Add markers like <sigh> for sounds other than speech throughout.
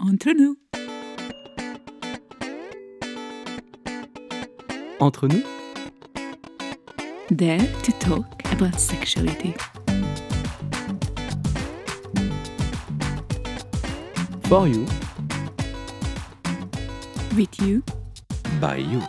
Entre nous. Entre nous, There to talk about sexuality. for you, With you. by you.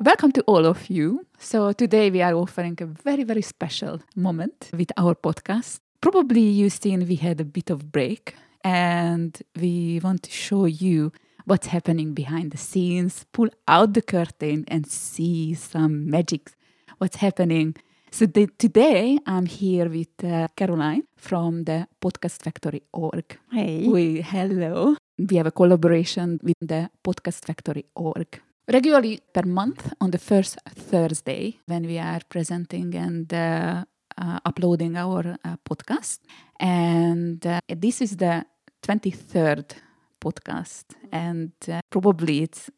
Welcome to all of you. So, today we are offering a very, very special moment with our podcast. Probably you've seen we had a bit of break and we want to show you what's happening behind the scenes, pull out the curtain and see some magic, what's happening. So, the, today I'm here with uh, Caroline from the Podcast Factory org. Hey. We, hello. We have a collaboration with the Podcast Factory org. Regularly per month on the first Thursday when we are presenting and uh, uh, uploading our uh, podcast. And uh, this is the 23rd podcast. And uh, probably it's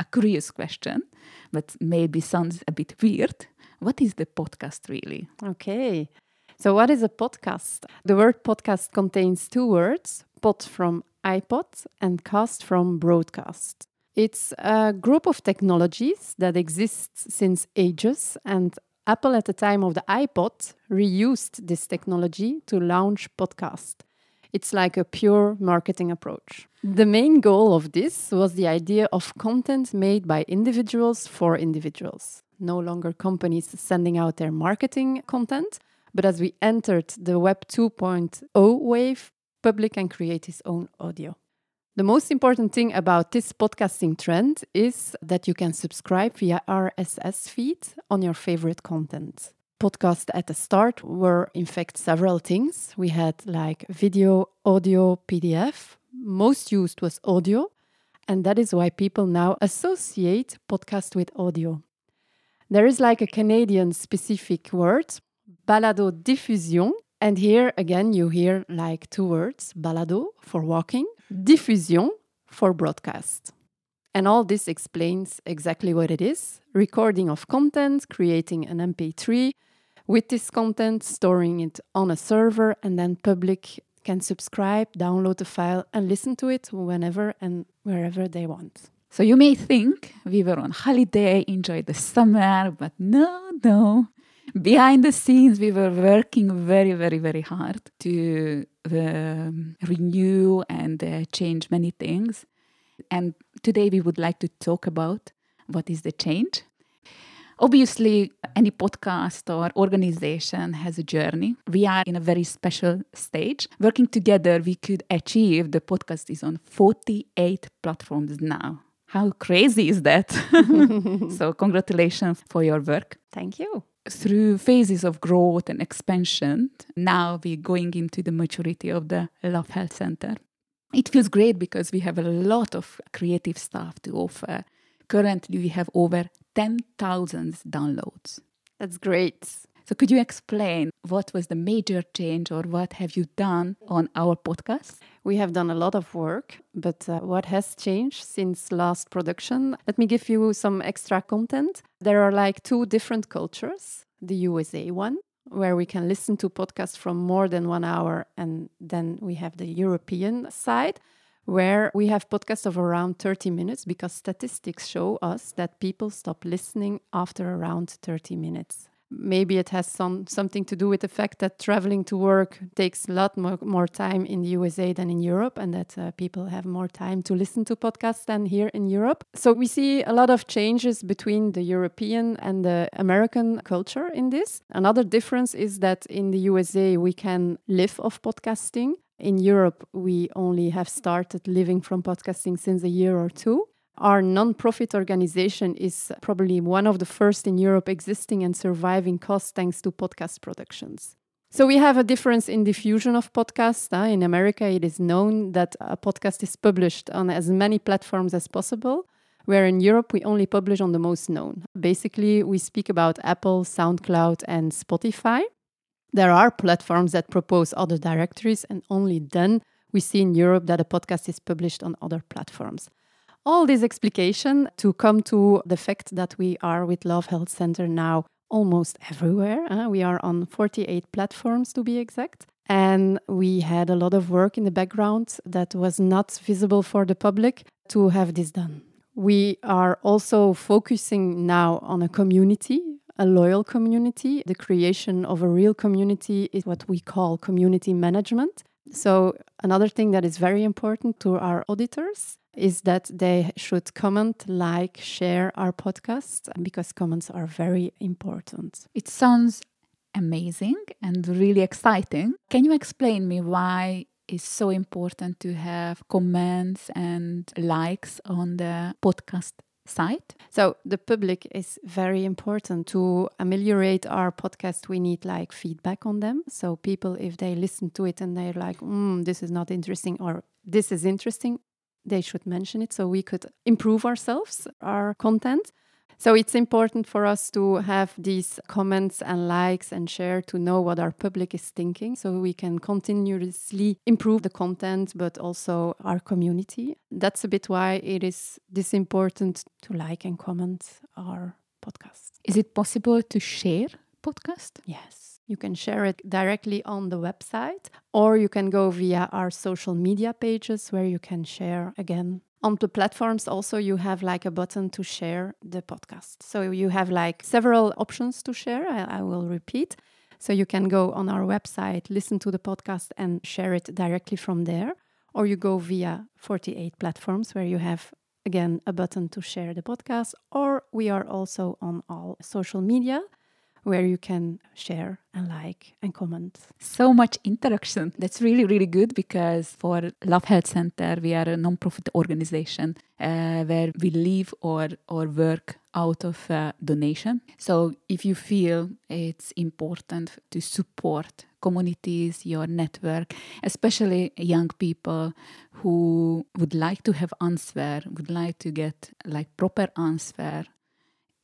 a curious question, but maybe sounds a bit weird. What is the podcast really? Okay. So, what is a podcast? The word podcast contains two words pod from iPod and cast from broadcast. It's a group of technologies that exists since ages, and Apple, at the time of the iPod, reused this technology to launch podcast. It's like a pure marketing approach. The main goal of this was the idea of content made by individuals for individuals. No longer companies sending out their marketing content, but as we entered the Web 2.0 wave, public can create his own audio. The most important thing about this podcasting trend is that you can subscribe via RSS feed on your favorite content. Podcasts at the start were, in fact, several things. We had like video, audio, PDF. Most used was audio, and that is why people now associate podcast with audio. There is like a Canadian specific word, balado diffusion. And here again, you hear like two words balado for walking, diffusion for broadcast. And all this explains exactly what it is recording of content, creating an MP3 with this content, storing it on a server, and then public can subscribe, download the file, and listen to it whenever and wherever they want. So you may think we were on holiday, enjoyed the summer, but no, no. Behind the scenes, we were working very, very, very hard to um, renew and uh, change many things. And today we would like to talk about what is the change. Obviously, any podcast or organization has a journey. We are in a very special stage. Working together, we could achieve the podcast is on 48 platforms now. How crazy is that? <laughs> so, congratulations for your work. Thank you. Through phases of growth and expansion, now we're going into the maturity of the Love Health Center. It feels great because we have a lot of creative stuff to offer. Currently, we have over 10,000 downloads. That's great. So, could you explain what was the major change or what have you done on our podcast? We have done a lot of work, but uh, what has changed since last production? Let me give you some extra content. There are like two different cultures the USA one, where we can listen to podcasts from more than one hour, and then we have the European side. Where we have podcasts of around 30 minutes because statistics show us that people stop listening after around 30 minutes maybe it has some something to do with the fact that traveling to work takes a lot more, more time in the USA than in Europe, and that uh, people have more time to listen to podcasts than here in Europe. So we see a lot of changes between the European and the American culture in this. Another difference is that in the USA we can live off podcasting. In Europe, we only have started living from podcasting since a year or two. Our non-profit organization is probably one of the first in Europe existing and surviving costs thanks to podcast productions. So we have a difference in diffusion of podcasts. In America, it is known that a podcast is published on as many platforms as possible, where in Europe we only publish on the most known. Basically, we speak about Apple, SoundCloud, and Spotify. There are platforms that propose other directories, and only then we see in Europe that a podcast is published on other platforms. All this explication to come to the fact that we are with Love Health Center now almost everywhere. We are on 48 platforms to be exact. And we had a lot of work in the background that was not visible for the public to have this done. We are also focusing now on a community, a loyal community. The creation of a real community is what we call community management. So, another thing that is very important to our auditors is that they should comment, like, share our podcast because comments are very important. It sounds amazing and really exciting. Can you explain me why it's so important to have comments and likes on the podcast site? So the public is very important to ameliorate our podcast. We need like feedback on them. So people, if they listen to it and they're like, mm, "This is not interesting," or "This is interesting," they should mention it so we could improve ourselves, our content. So it's important for us to have these comments and likes and share to know what our public is thinking so we can continuously improve the content but also our community. That's a bit why it is this important to like and comment our podcast. Is it possible to share podcast? Yes. You can share it directly on the website, or you can go via our social media pages where you can share again on the platforms also you have like a button to share the podcast. So you have like several options to share I, I, will repeat. So you can go on our website listen to the podcast and share it directly from there or you go via 48 platforms where you have again a button to share the podcast or we are also on all social media where you can share and like and comment. So much interaction. That's really, really good because for Love Health Center, we are a non-profit organization uh, where we live or, or work out of uh, donation. So if you feel it's important to support communities, your network, especially young people who would like to have answer, would like to get like proper answer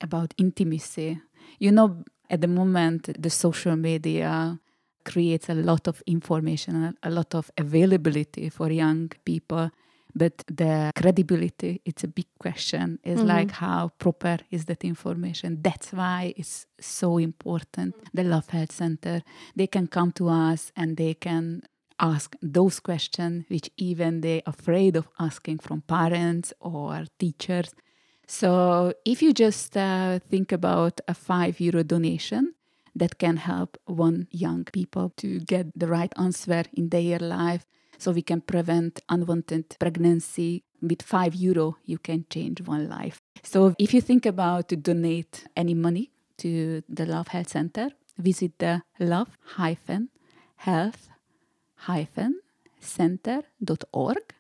about intimacy. You know, at the moment, the social media creates a lot of information, a lot of availability for young people. But the credibility, it's a big question. Is mm-hmm. like how proper is that information? That's why it's so important. The Love Health Center, they can come to us and they can ask those questions which even they're afraid of asking from parents or teachers so if you just uh, think about a five euro donation, that can help one young people to get the right answer in their life so we can prevent unwanted pregnancy with 5 euro you can change one life. So if you think about to donate any money to the love health center visit the love hyphen health hyphen center.org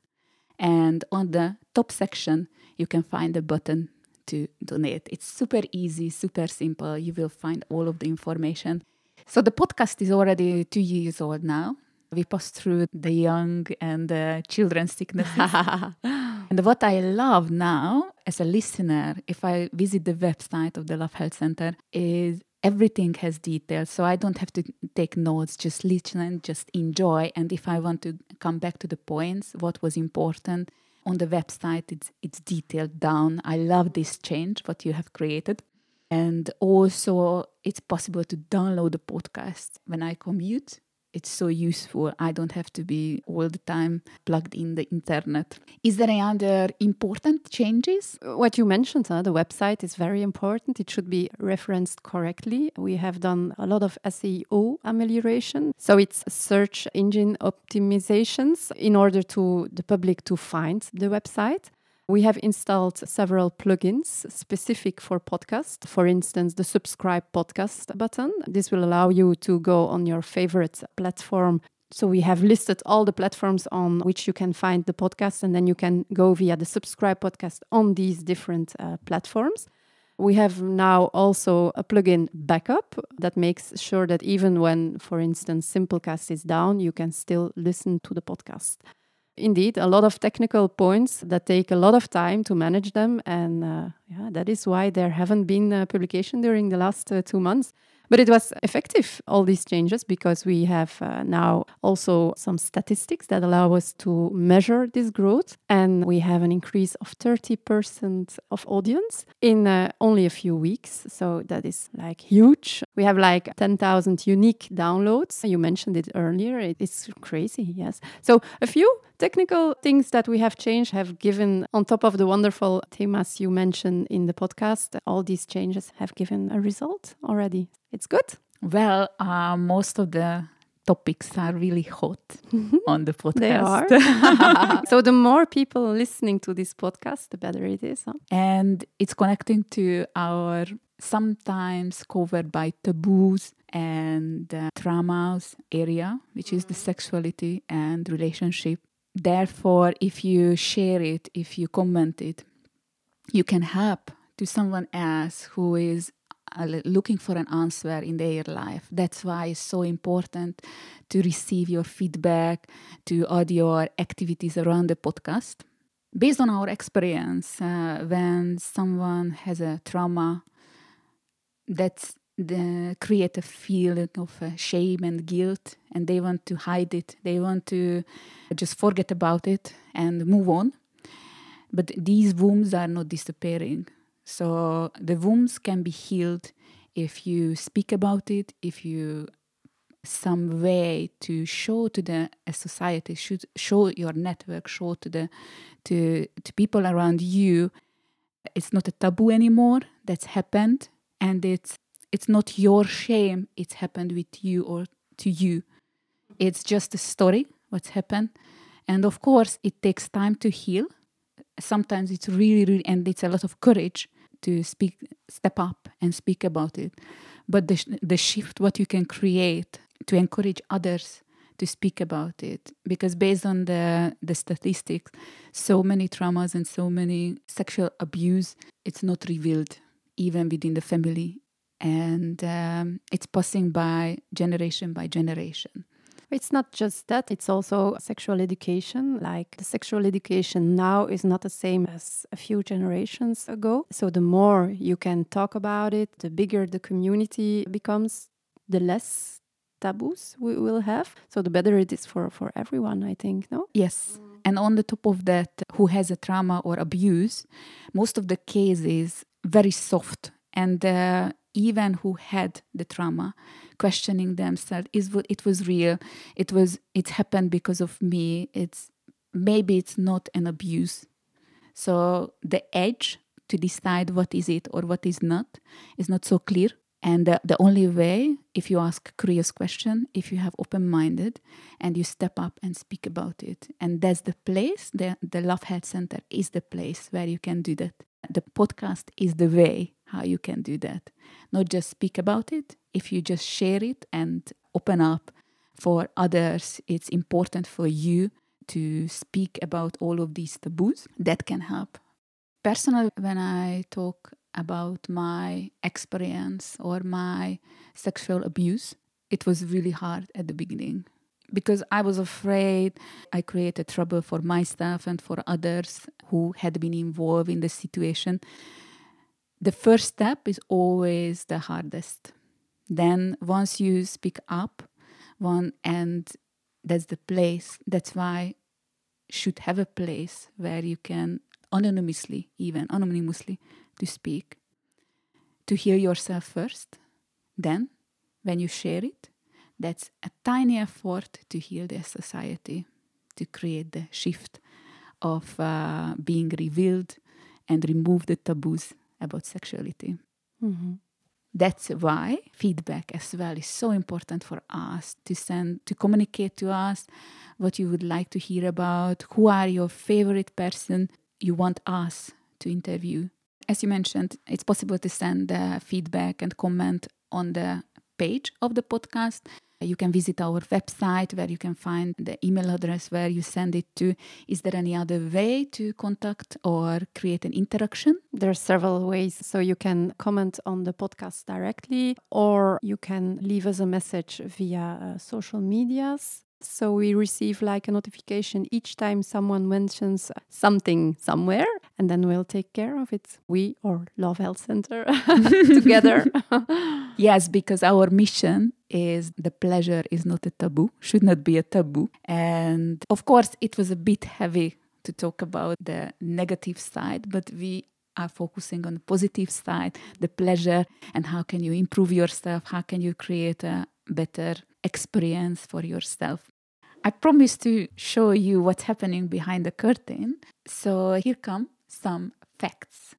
and on the top section you can find a button to donate. It's super easy, super simple. You will find all of the information. So the podcast is already two years old now. We passed through the young and the children's sicknesses. <laughs> and what I love now as a listener, if I visit the website of the Love Health Center, is everything has details. So I don't have to take notes, just listen, and just enjoy. And if I want to come back to the points, what was important, on the website it's it's detailed down i love this change what you have created and also it's possible to download the podcast when i commute it's so useful. I don't have to be all the time plugged in the internet. Is there any other important changes? What you mentioned, uh, the website is very important. It should be referenced correctly. We have done a lot of SEO amelioration. So it's search engine optimizations in order to the public to find the website. We have installed several plugins specific for podcast. For instance, the subscribe podcast button. This will allow you to go on your favorite platform. So we have listed all the platforms on which you can find the podcast, and then you can go via the subscribe podcast on these different uh, platforms. We have now also a plugin backup that makes sure that even when, for instance, Simplecast is down, you can still listen to the podcast indeed a lot of technical points that take a lot of time to manage them and uh, yeah that is why there haven't been a publication during the last uh, two months But it was effective, all these changes, because we have uh, now also some statistics that allow us to measure this growth. And we have an increase of 30% of audience in uh, only a few weeks. So that is like huge. We have like 10,000 unique downloads. You mentioned it earlier. It's crazy, yes. So a few technical things that we have changed have given, on top of the wonderful themes you mentioned in the podcast, all these changes have given a result already. It's good. Well, uh, most of the topics are really hot on the podcast. They are. <laughs> <laughs> so the more people listening to this podcast, the better it is. Huh? And it's connecting to our sometimes covered by taboos and uh, traumas area, which is the sexuality and relationship. Therefore, if you share it, if you comment it, you can help to someone else who is looking for an answer in their life. That's why it's so important to receive your feedback, to add your activities around the podcast. Based on our experience, uh, when someone has a trauma, that's the, create a feeling of uh, shame and guilt, and they want to hide it. They want to just forget about it and move on. But these wounds are not disappearing so the wounds can be healed if you speak about it, if you some way to show to the society, should show your network, show to the to to people around you. It's not a taboo anymore. That's happened, and it's it's not your shame. It's happened with you or to you. It's just a story. What's happened, and of course, it takes time to heal. Sometimes it's really, really, and it's a lot of courage to speak, step up and speak about it. But the, the shift, what you can create to encourage others to speak about it, because based on the, the statistics, so many traumas and so many sexual abuse, it's not revealed even within the family. And um, it's passing by generation by generation. It's not just that, it's also sexual education. Like the sexual education now is not the same as a few generations ago. So the more you can talk about it, the bigger the community becomes, the less taboos we will have. So the better it is for, for everyone, I think, no? Yes. And on the top of that, who has a trauma or abuse, most of the cases very soft and uh, even who had the trauma questioning themselves is it was real? It was it happened because of me. It's maybe it's not an abuse. So the edge to decide what is it or what is not is not so clear. And the, the only way if you ask curious question if you have open minded and you step up and speak about it. And that's the place the, the love health center is the place where you can do that. The podcast is the way how you can do that. Not just speak about it, if you just share it and open up for others, it's important for you to speak about all of these taboos that can help. Personally, when I talk about my experience or my sexual abuse, it was really hard at the beginning because I was afraid I created trouble for myself and for others who had been involved in the situation the first step is always the hardest. Then once you speak up, one and that's the place. That's why should have a place where you can anonymously, even anonymously, to speak, to hear yourself first. Then, when you share it, that's a tiny effort to heal the society, to create the shift of uh, being revealed and remove the taboos about sexuality. Mm-hmm. That's why feedback as well is so important for us to send, to communicate to us what you would like to hear about, who are your favorite person you want us to interview. As you mentioned, it's possible to send uh, feedback and comment on the page of the podcast. You can visit our website where you can find the email address where you send it to. Is there any other way to contact or create an interaction? There are several ways. So you can comment on the podcast directly, or you can leave us a message via uh, social medias. So we receive like a notification each time someone mentions something somewhere, and then we'll take care of it. We or Love Health Center <laughs> <laughs> together. <laughs> Yes, because our mission is the pleasure is not a taboo, should not be a taboo. And of course, it was a bit heavy to talk about the negative side, but we are focusing on the positive side, the pleasure, and how can you improve yourself? How can you create a better experience for yourself? I promise to show you what's happening behind the curtain. So here come some facts.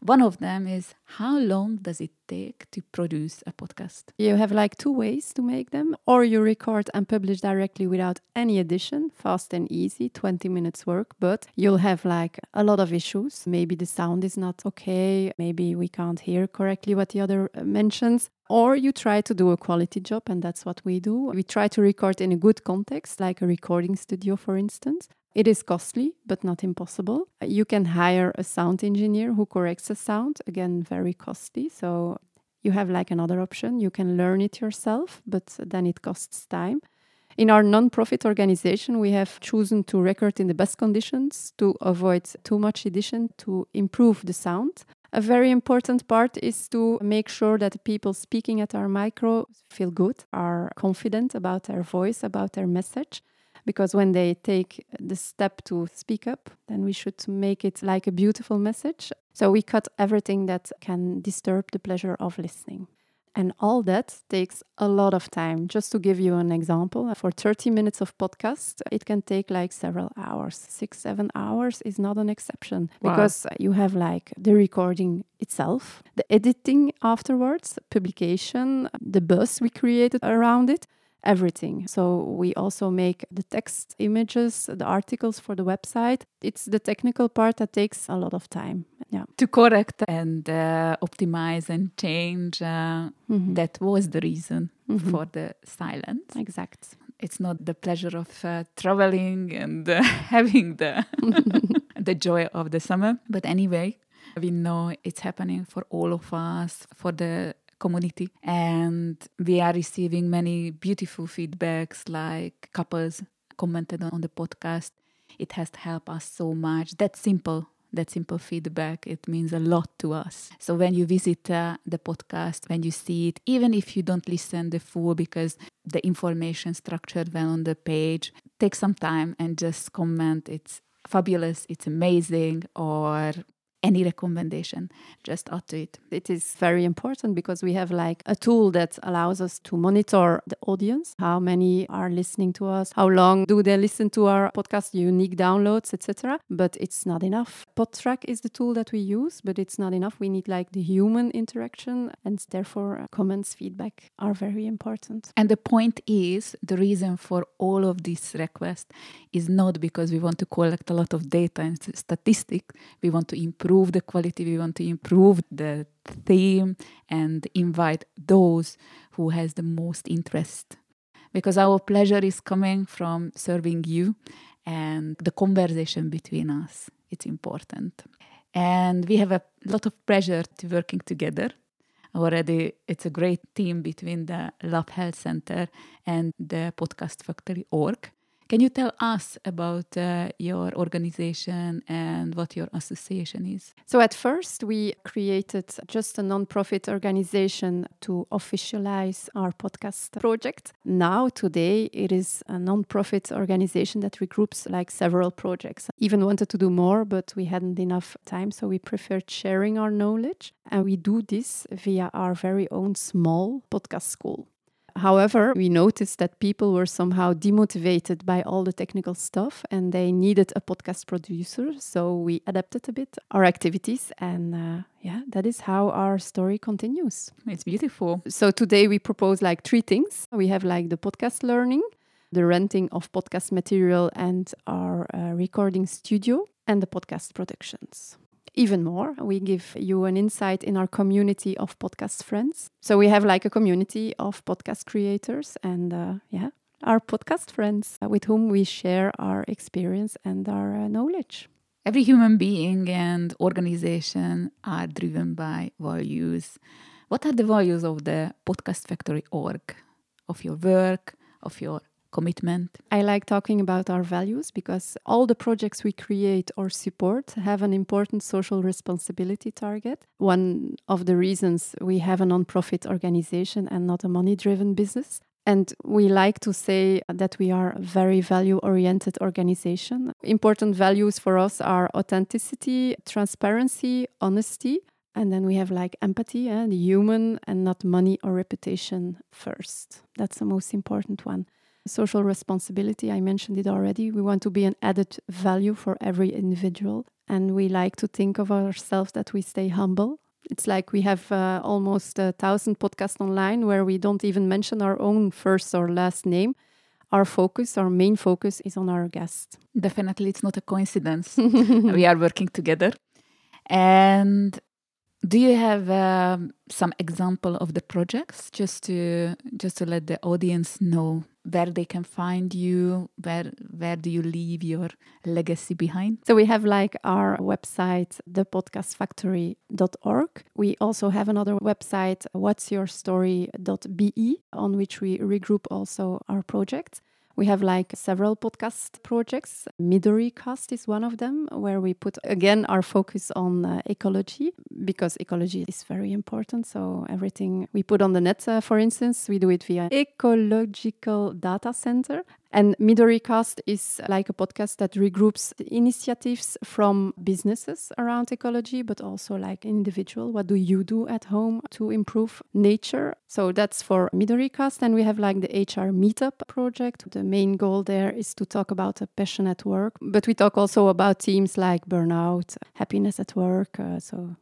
One of them is how long does it take to produce a podcast? You have like two ways to make them, or you record and publish directly without any edition, fast and easy, 20 minutes work, but you'll have like a lot of issues. Maybe the sound is not okay, maybe we can't hear correctly what the other uh, mentions. Or you try to do a quality job, and that's what we do. We try to record in a good context, like a recording studio, for instance. It is costly, but not impossible. Uh, you can hire a sound engineer who corrects the sound, again, very costly. So you have like another option. You can learn it yourself, but then it costs time. In our non-profit organization, we have chosen to record in the best conditions to avoid too much edition to improve the sound. A very important part is to make sure that the people speaking at our micro feel good, are confident about their voice, about their message because when they take the step to speak up, then we should make it like a beautiful message. So we cut everything that can disturb the pleasure of listening. And all that takes a lot of time. Just to give you an example, for 30 minutes of podcast, it can take like several hours. Six, seven hours is not an exception Wow. because you have like the recording itself, the editing afterwards, publication, the buzz we created around it, everything. So we also make the text images, the articles for the website. It's the technical part that takes a lot of time. Yeah. To correct and uh, optimize and change, uh, Mhm. that was the reason Mhm. for the silence. Exact. It's not the pleasure of uh, traveling and uh, <laughs> having the <laughs> the joy of the summer. But anyway, we know it's happening for all of us, for the community. And we are receiving many beautiful feedbacks like couples commented on the podcast. It has helped us so much. That simple. That simple feedback, it means a lot to us. So when you visit uh, the podcast, when you see it, even if you don't listen the full because the information structured well on the page, take some time and just comment. It's fabulous, it's amazing, or any recommendation, just add to it. It is very important because we have like a tool that allows us to monitor the audience, how many are listening to us, how long do they listen to our podcast, unique downloads, etc. But it's not enough. Podtrac is the tool that we use, but it's not enough. We need like the human interaction, and therefore uh, comments, feedback are very important. And the point is, the reason for all of these requests is not because we want to collect a lot of data and statistics. We want to improve the quality, we want to improve the theme and invite those who has the most interest. Because our pleasure is coming from serving you and the conversation between us. It's important. And we have a lot of pleasure to working together already it's a great team between the Love Health Center and the Podcast Factory org. Can you tell us about uh, your organization and what your association is? So, at first, we created just a non-profit organization to officialize our podcast project. Now, today, it is a non-profit organization that regroups like several projects. Even wanted to do more, but we hadn't enough time, so we preferred sharing our knowledge. And we do this via our very own small podcast school. However, we noticed that people were somehow demotivated by all the technical stuff and they needed a podcast producer. So we adapted a bit our activities. And uh, yeah, that is how our story continues. It's beautiful. So today we propose like three things we have like the podcast learning, the renting of podcast material, and our uh, recording studio, and the podcast productions even more. We give you an insight in our community of podcast friends. So we have like a community of podcast creators and uh, yeah, our podcast friends uh, with whom we share our experience and our uh, knowledge. Every human being and organization are driven by values. What are the values of the Podcast Factory org, of your work, of your commitment. I like talking about our values because all the projects we create or support have an important social responsibility target. One of the reasons we have a non-profit organization and not a money-driven business. And we like to say that we are a very value oriented organization. Important values for us are authenticity, transparency, honesty. And then we have like empathy, the human, and not money or reputation first. That's the most important one. Social responsibility, I mentioned it already. We want to be an added value for every individual. And we like to think of ourselves that we stay humble it's like we have uh, almost a thousand podcasts online where we don't even mention our own first or last name. Our focus, our main focus, is on our guest. Definitely, it's not a coincidence. <laughs> we are working together. And do you have um, some example of the projects? Just to just to let the audience know where they can find you where where do you leave your legacy behind? So we have like our website thepodcastfactory.org we also have another website what's your story.be on which we regroup also our projects we have like several podcast projects. Midori Cast is one of them, where we put again our focus on uh, ecology because ecology is very important. So everything we put on the net, uh, for instance, we do it via ecological data center, and MidoriCast is like a podcast that regroups initiatives from businesses around ecology, but also like individual. What do you do at home to improve nature? So that's for MidoriCast. And we have like the HR Meetup project. The main goal there is to talk about a passion at work, but we talk also about themes like burnout, happiness at work. Uh, so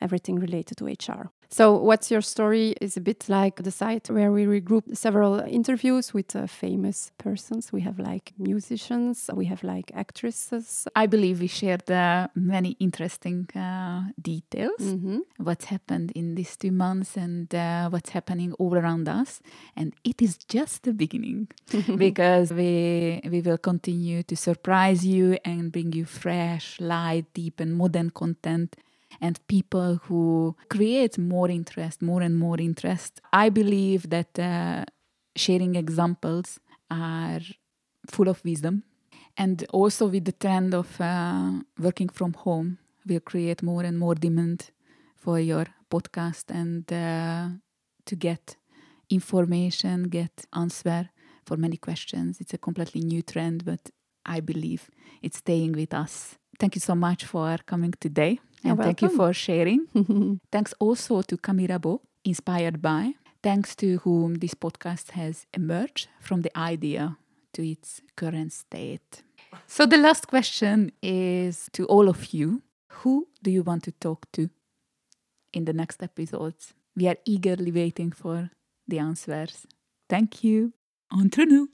everything related to HR. So, What's Your Story is a bit like the site where we regroup several interviews with uh, famous persons. We have like musicians, we have like actresses. I believe we shared uh, many interesting uh, details. Mm-hmm. What's happened in these two months and uh, what's happening all around us. And it is just the beginning <laughs> because we, we will continue to surprise you and bring you fresh, light, deep, and modern content and people who create more interest, more and more interest. I believe that uh, sharing examples are full of wisdom. And also with the trend of uh, working from home, will create more and more demand for your podcast and uh, to get information, get answer for many questions. It's a completely new trend, but I believe it's staying with us. Thank you so much for coming today. And thank you for sharing. <laughs> Thanks also to Camille Rimbault, inspired by. Thanks to whom this podcast has emerged from the idea to its current state. So, the last question is to all of you Who do you want to talk to in the next episodes? We are eagerly waiting for the answers. Thank you. Entre nous.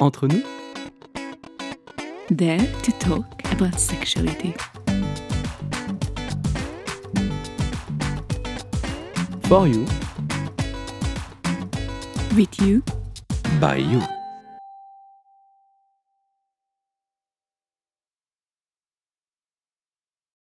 Entre nous? There to talk about sexuality. For you. With you. By you.